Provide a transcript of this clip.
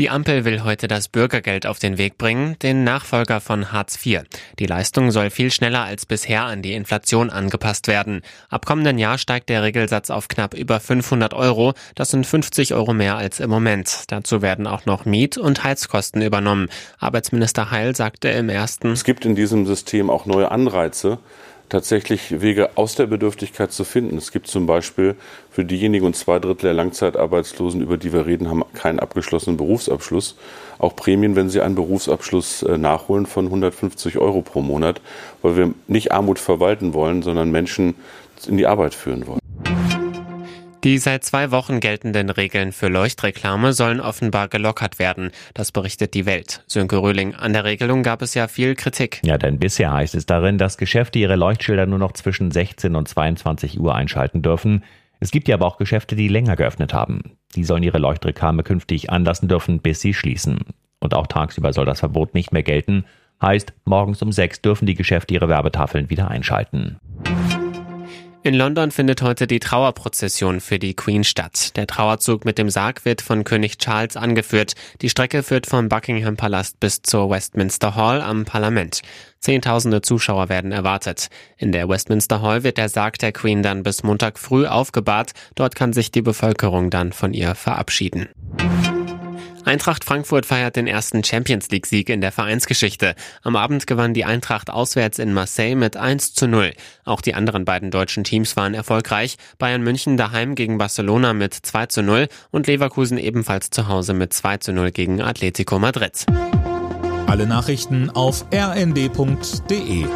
Die Ampel will heute das Bürgergeld auf den Weg bringen, den Nachfolger von Hartz IV. Die Leistung soll viel schneller als bisher an die Inflation angepasst werden. Ab kommenden Jahr steigt der Regelsatz auf knapp über 500 Euro. Das sind 50 Euro mehr als im Moment. Dazu werden auch noch Miet- und Heizkosten übernommen. Arbeitsminister Heil sagte im ersten, es gibt in diesem System auch neue Anreize, tatsächlich Wege aus der Bedürftigkeit zu finden. Es gibt zum Beispiel für diejenigen und zwei Drittel der Langzeitarbeitslosen, über die wir reden, haben keinen abgeschlossenen Berufsabschluss. Auch Prämien, wenn sie einen Berufsabschluss äh, nachholen, von 150 Euro pro Monat, weil wir nicht Armut verwalten wollen, sondern Menschen in die Arbeit führen wollen. Die seit zwei Wochen geltenden Regeln für Leuchtreklame sollen offenbar gelockert werden. Das berichtet die Welt. Sönke Röhling, an der Regelung gab es ja viel Kritik. Ja, denn bisher heißt es darin, dass Geschäfte ihre Leuchtschilder nur noch zwischen 16 und 22 Uhr einschalten dürfen. Es gibt ja aber auch Geschäfte, die länger geöffnet haben. Die sollen ihre Leuchtreklame künftig anlassen dürfen, bis sie schließen. Und auch tagsüber soll das Verbot nicht mehr gelten. Heißt, morgens um sechs dürfen die Geschäfte ihre Werbetafeln wieder einschalten. In London findet heute die Trauerprozession für die Queen statt. Der Trauerzug mit dem Sarg wird von König Charles angeführt. Die Strecke führt vom Buckingham Palast bis zur Westminster Hall am Parlament. Zehntausende Zuschauer werden erwartet. In der Westminster Hall wird der Sarg der Queen dann bis Montag früh aufgebahrt. Dort kann sich die Bevölkerung dann von ihr verabschieden. Eintracht Frankfurt feiert den ersten Champions League Sieg in der Vereinsgeschichte. Am Abend gewann die Eintracht auswärts in Marseille mit 1 zu 0. Auch die anderen beiden deutschen Teams waren erfolgreich. Bayern München daheim gegen Barcelona mit 2 zu 0 und Leverkusen ebenfalls zu Hause mit 2 zu 0 gegen Atletico Madrid. Alle Nachrichten auf rnd.de